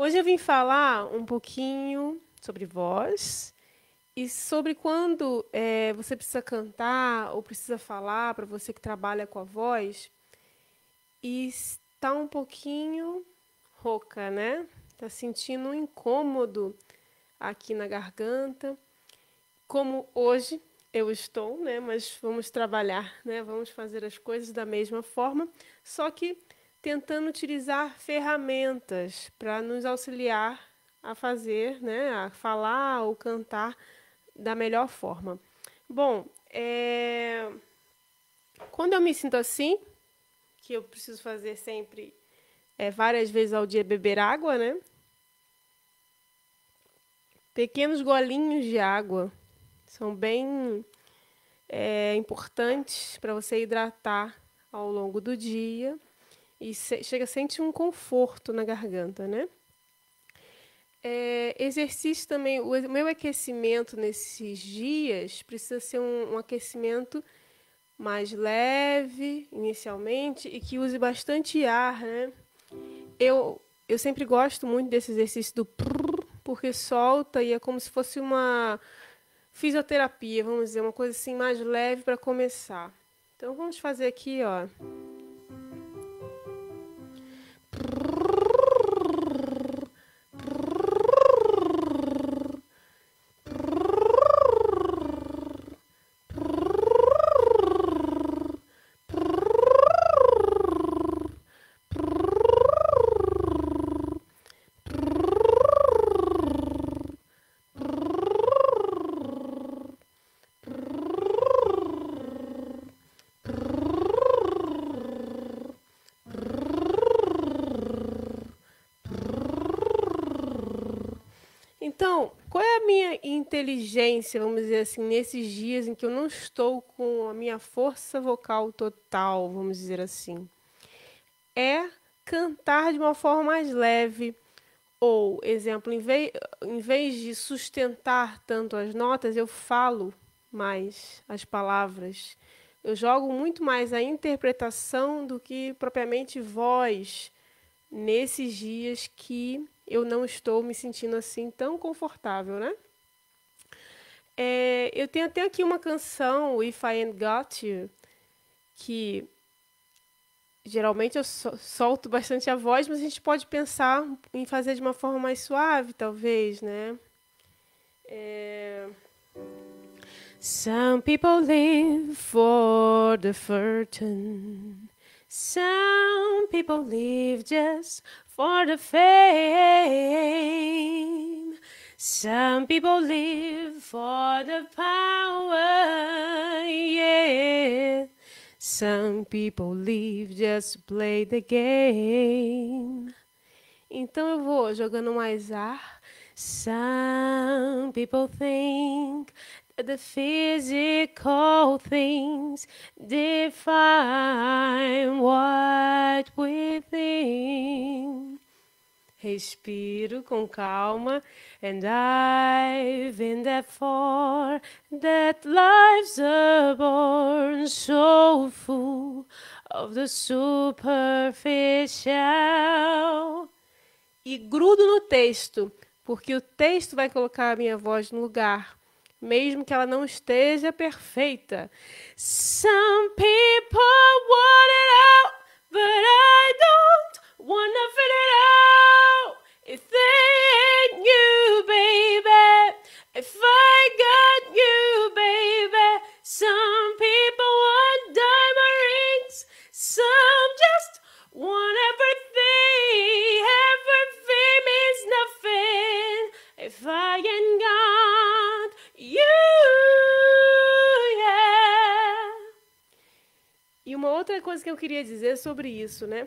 Hoje eu vim falar um pouquinho sobre voz e sobre quando é, você precisa cantar ou precisa falar para você que trabalha com a voz e está um pouquinho rouca, né? Está sentindo um incômodo aqui na garganta, como hoje eu estou, né? Mas vamos trabalhar, né? Vamos fazer as coisas da mesma forma, só que tentando utilizar ferramentas para nos auxiliar a fazer, né? A falar ou cantar da melhor forma. Bom, é... quando eu me sinto assim, que eu preciso fazer sempre é, várias vezes ao dia beber água, né? Pequenos golinhos de água são bem é, importantes para você hidratar ao longo do dia e se, chega a sentir um conforto na garganta, né? É, exercício também, o meu aquecimento nesses dias precisa ser um, um aquecimento mais leve inicialmente e que use bastante ar, né? Eu, eu sempre gosto muito desse exercício do prrr, porque solta e é como se fosse uma fisioterapia, vamos dizer, uma coisa assim mais leve para começar. Então vamos fazer aqui, ó. Então, qual é a minha inteligência, vamos dizer assim, nesses dias em que eu não estou com a minha força vocal total, vamos dizer assim? É cantar de uma forma mais leve. Ou, exemplo, em vez, em vez de sustentar tanto as notas, eu falo mais as palavras. Eu jogo muito mais a interpretação do que propriamente voz nesses dias que eu não estou me sentindo assim tão confortável, né? É, eu tenho até aqui uma canção, If I Ain't Got You, que geralmente eu solto bastante a voz, mas a gente pode pensar em fazer de uma forma mais suave, talvez, né? É... Some people live for the fortune. Some people live just for the fame. Some people live for the power, yeah. Some people live just to play the game. Então eu vou jogando mais ar. Some people think that the physical things define what we think. Respiro com calma, and I've been there for that life's a born so full of the superficial. E grudo no texto, porque o texto vai colocar a minha voz no lugar mesmo que ela não esteja perfeita. Some people want it out, but I don't wanna fit it out. Coisa que eu queria dizer sobre isso, né?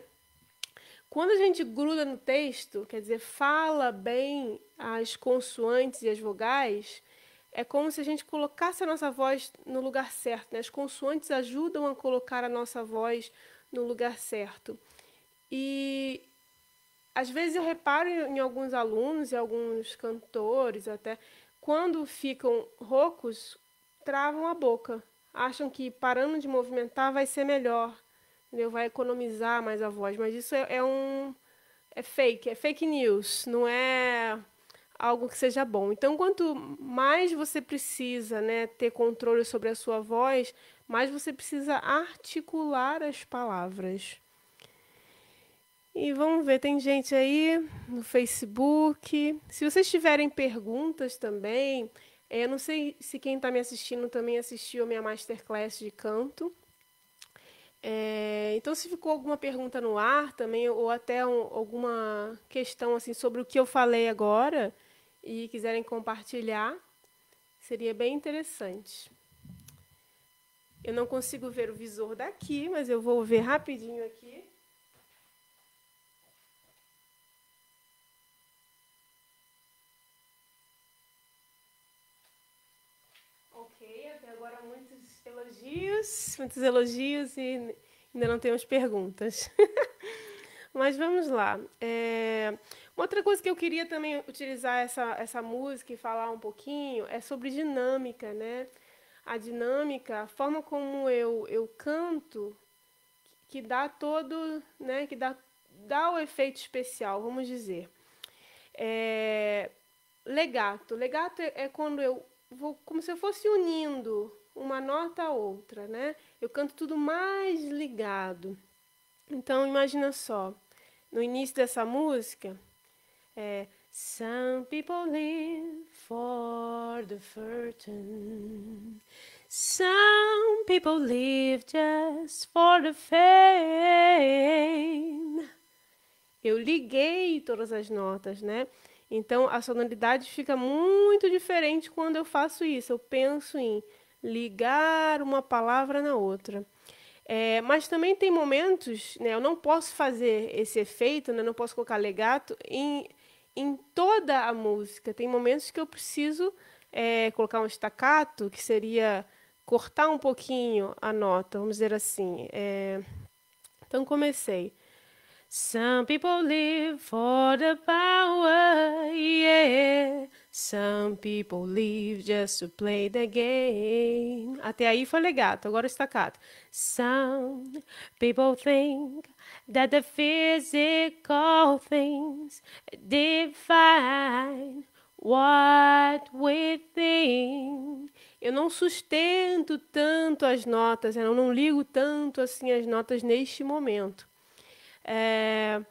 Quando a gente gruda no texto, quer dizer, fala bem as consoantes e as vogais, é como se a gente colocasse a nossa voz no lugar certo. Né? As consoantes ajudam a colocar a nossa voz no lugar certo. E às vezes eu reparo em alguns alunos e alguns cantores até quando ficam roucos, travam a boca. Acham que parando de movimentar vai ser melhor, entendeu? vai economizar mais a voz. Mas isso é, é um, é fake, é fake news, não é algo que seja bom. Então, quanto mais você precisa né, ter controle sobre a sua voz, mais você precisa articular as palavras. E vamos ver, tem gente aí no Facebook. Se vocês tiverem perguntas também, é, eu não sei se quem está me assistindo também assistiu a minha masterclass de canto. É, então, se ficou alguma pergunta no ar também, ou até um, alguma questão assim sobre o que eu falei agora e quiserem compartilhar, seria bem interessante. Eu não consigo ver o visor daqui, mas eu vou ver rapidinho aqui. Elogios, muitos elogios e ainda não temos perguntas. Mas vamos lá. É, uma outra coisa que eu queria também utilizar essa, essa música e falar um pouquinho é sobre dinâmica, né? A dinâmica, a forma como eu, eu canto, que dá todo, né? Que dá, dá o efeito especial, vamos dizer. É, legato. Legato é quando eu vou como se eu fosse unindo uma nota a outra, né? Eu canto tudo mais ligado. Então imagina só, no início dessa música, é Some people live for the fortune. Some people live just for the fame. Eu liguei todas as notas, né? Então a sonoridade fica muito diferente quando eu faço isso. Eu penso em ligar uma palavra na outra. É, mas também tem momentos, né, eu não posso fazer esse efeito, né, não posso colocar legato em, em toda a música. Tem momentos que eu preciso é, colocar um staccato, que seria cortar um pouquinho a nota, vamos dizer assim. É, então comecei. Some people live for the power, yeah. Some people live just to play the game. Até aí foi legato, agora está staccato. Some people think that the physical things define what we think. Eu não sustento tanto as notas, eu não ligo tanto assim as notas neste momento. É...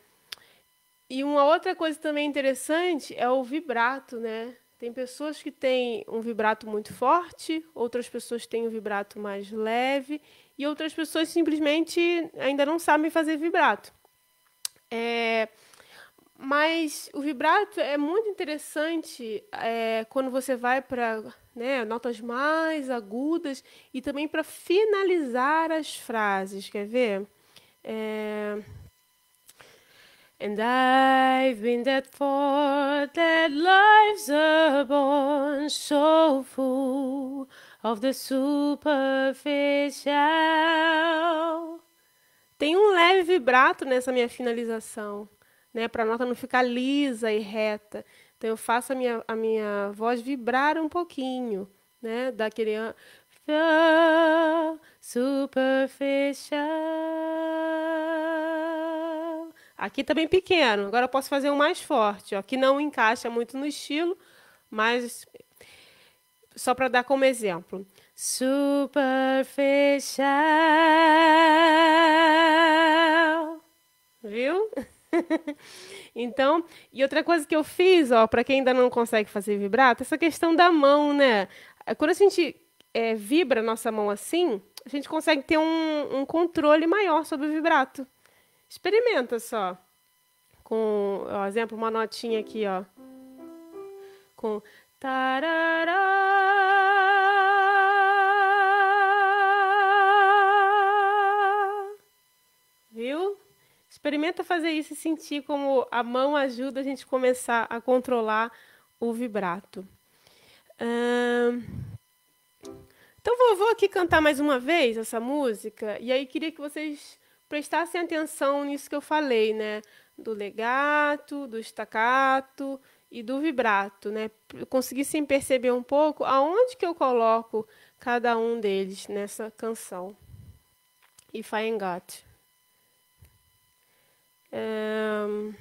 E uma outra coisa também interessante é o vibrato, né? Tem pessoas que têm um vibrato muito forte, outras pessoas têm um vibrato mais leve e outras pessoas simplesmente ainda não sabem fazer vibrato. É, mas o vibrato é muito interessante é, quando você vai para né, notas mais agudas e também para finalizar as frases. Quer ver? É, And I've been that for that life's a born so full of the superficial. Tem um leve vibrato nessa minha finalização, né, para a nota não ficar lisa e reta. Então eu faço a minha, a minha voz vibrar um pouquinho, né, daquele superficial. Aqui também tá pequeno. Agora eu posso fazer um mais forte, ó, que não encaixa muito no estilo, mas só para dar como exemplo. Superficial. Viu? então, e outra coisa que eu fiz, ó, para quem ainda não consegue fazer vibrato, essa questão da mão, né? Quando a gente é, vibra nossa mão assim, a gente consegue ter um, um controle maior sobre o vibrato. Experimenta só. Com, por exemplo, uma notinha aqui, ó. Com tarará. Viu? Experimenta fazer isso e sentir como a mão ajuda a gente começar a controlar o vibrato. Hum... Então vou, vou aqui cantar mais uma vez essa música e aí queria que vocês prestassem atenção nisso que eu falei, né? Do legato, do estacato e do vibrato, né? Conseguissem perceber um pouco aonde que eu coloco cada um deles nessa canção. If I. Um...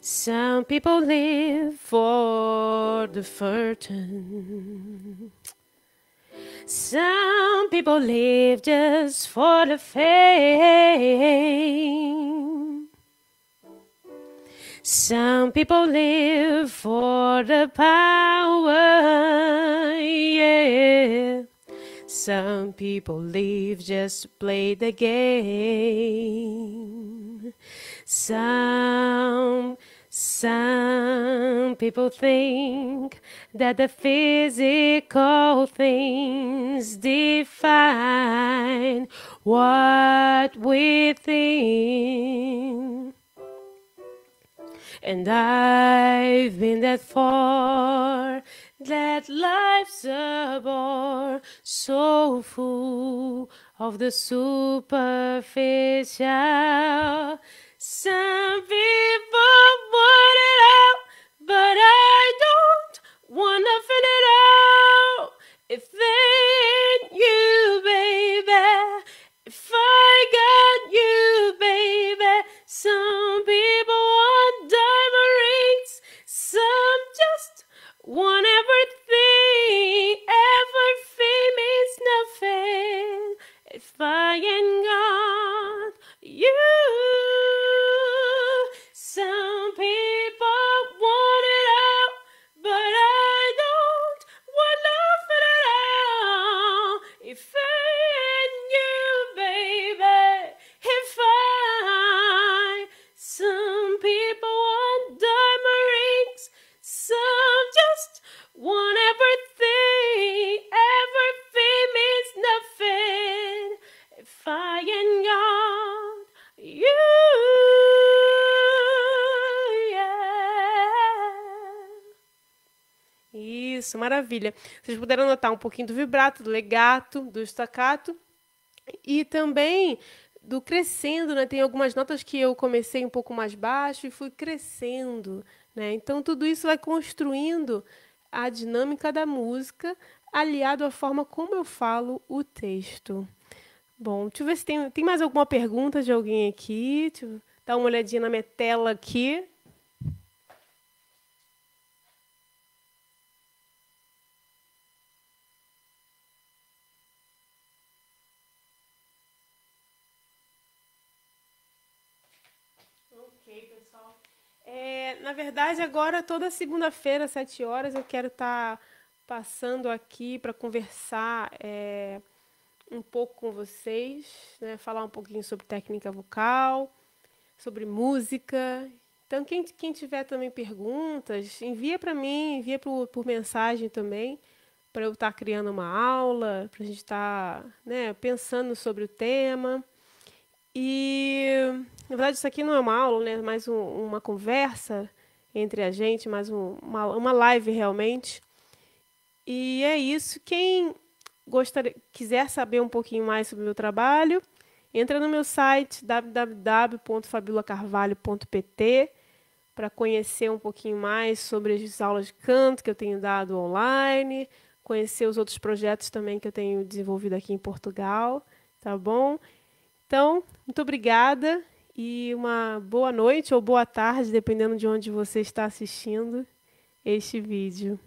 Some people live for the fortune. Some people live just for the fame. Some people live for the power. Yeah. Some people live just to play the game. Some some people think that the physical things define what we think. And I've been that far that life's a bore so full of the superficial. Some people want it all, but I don't wanna fit it out. Isso, maravilha. Vocês puderam notar um pouquinho do vibrato, do legato, do staccato e também do crescendo, né? Tem algumas notas que eu comecei um pouco mais baixo e fui crescendo, né? Então tudo isso vai construindo a dinâmica da música, aliado à forma como eu falo o texto. Bom, deixa eu ver se tem, tem mais alguma pergunta de alguém aqui. Deixa eu dar uma olhadinha na minha tela aqui. É, na verdade, agora, toda segunda-feira, às sete horas, eu quero estar tá passando aqui para conversar é, um pouco com vocês, né? falar um pouquinho sobre técnica vocal, sobre música. Então, quem, quem tiver também perguntas, envia para mim, envia por, por mensagem também, para eu estar tá criando uma aula, para a gente estar tá, né, pensando sobre o tema. E, na verdade, isso aqui não é uma aula, né? mais um, uma conversa entre a gente, mais um, uma, uma live realmente. E é isso. Quem gostaria, quiser saber um pouquinho mais sobre o meu trabalho, entra no meu site www.fabiolacarvalho.pt para conhecer um pouquinho mais sobre as aulas de canto que eu tenho dado online, conhecer os outros projetos também que eu tenho desenvolvido aqui em Portugal, tá bom? Então, muito obrigada e uma boa noite ou boa tarde, dependendo de onde você está assistindo este vídeo.